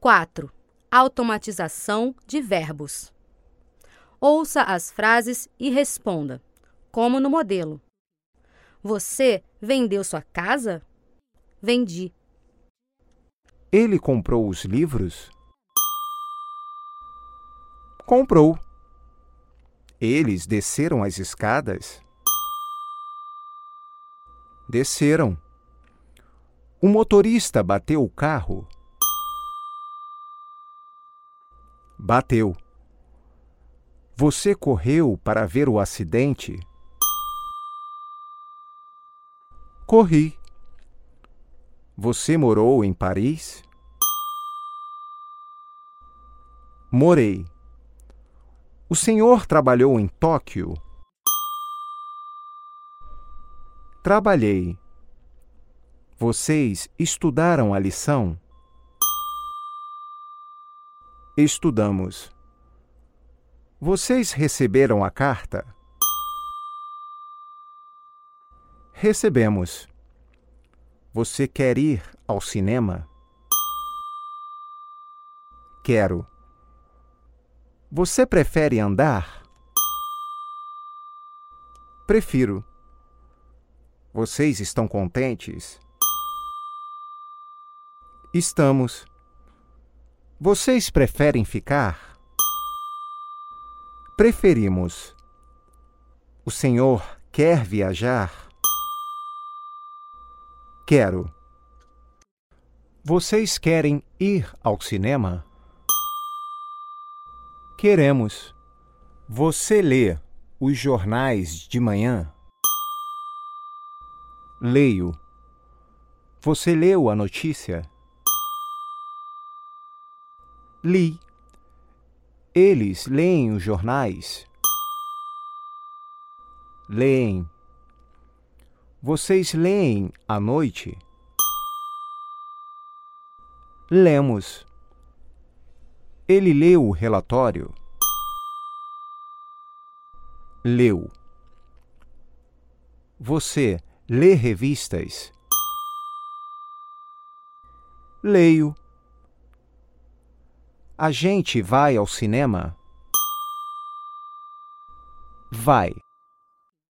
4. Automatização de verbos. Ouça as frases e responda, como no modelo. Você vendeu sua casa? Vendi. Ele comprou os livros? Comprou. Eles desceram as escadas? Desceram. O motorista bateu o carro? Bateu. Você correu para ver o acidente? Corri. Você morou em Paris? Morei. O senhor trabalhou em Tóquio? Trabalhei. Vocês estudaram a lição? Estudamos. Vocês receberam a carta? Recebemos. Você quer ir ao cinema? Quero. Você prefere andar? Prefiro. Vocês estão contentes? Estamos. Vocês preferem ficar? Preferimos. O senhor quer viajar? Quero. Vocês querem ir ao cinema? Queremos. Você lê os jornais de manhã? Leio. Você leu a notícia? Li. Eles leem os jornais? Leem. Vocês leem à noite? Lemos. Ele leu o relatório? Leu. Você lê revistas? Leio. A gente vai ao cinema? Vai.